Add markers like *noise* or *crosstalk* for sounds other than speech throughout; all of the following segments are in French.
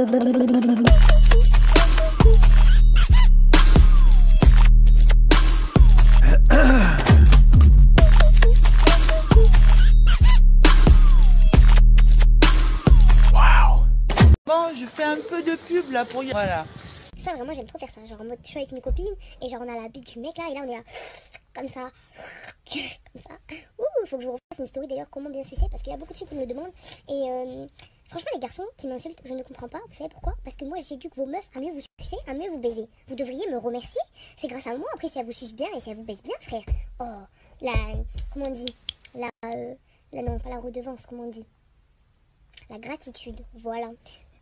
Je fais un peu de pub là pour y... Voilà. Ça, vraiment, j'aime trop faire ça. Genre en mode, je suis avec mes copines et genre on a la bite du mec là et là on est là, comme ça, comme ça. Ouh, faut que je vous refasse une story d'ailleurs, comment bien sucer parce qu'il y a beaucoup de filles qui me le demandent. Et euh, franchement, les garçons qui m'insultent, je ne comprends pas. Vous savez pourquoi? Parce que moi j'éduque vos meufs à mieux vous sucer, à mieux vous baiser. Vous devriez me remercier. C'est grâce à moi. Après, si elle vous suce bien et si elle vous baise bien, frère. Oh, la. Comment on dit? La. euh, la non, pas la redevance, comment on dit? La gratitude, voilà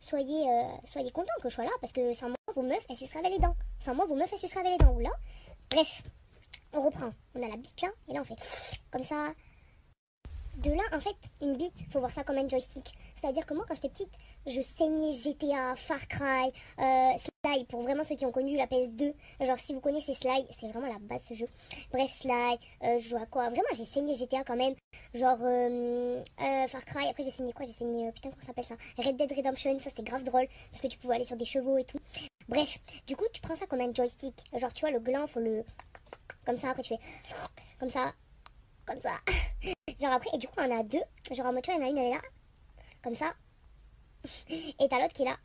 soyez, euh, soyez contents que je sois là parce que sans moi, vos meufs, elles se les dents. Sans moi, vos meufs, elles se les dents. Oula. Bref, on reprend. On a la bite là, et là, on fait comme ça. De là, en fait, une bite, faut voir ça comme un joystick. C'est-à-dire que moi, quand j'étais petite, je saignais GTA, Far Cry, euh, Sly, pour vraiment ceux qui ont connu la PS2. Genre, si vous connaissez Sly, c'est vraiment la base ce jeu. Bref, Sly, euh, je joue à quoi? Vraiment, j'ai saigné GTA quand même. Genre, euh, Far Cry, après j'ai saigné quoi? J'ai saigné, putain, comment ça s'appelle ça? Red Dead Redemption, ça c'était grave drôle, parce que tu pouvais aller sur des chevaux et tout. Bref, du coup, tu prends ça comme un joystick. Genre, tu vois, le gland, faut le... Comme ça, après tu fais... Comme ça, comme ça. *laughs* Genre après, et du coup, on en a deux. Genre en mode, tu vois, il y en a une, elle est là. Comme ça. Et t'as l'autre qui est là.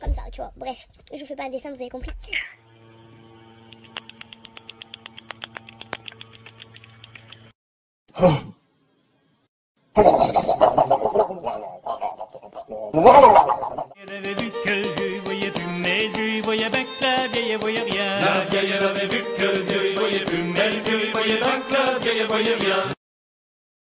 Comme ça, tu vois. Bref, je vous fais pas un dessin, vous avez compris. Elle avait vu que le vieux voyait plus, mais le vieux voyait bien que la vieille voyait rien. La vieille elle avait vu que il voyait plus, mais le vieux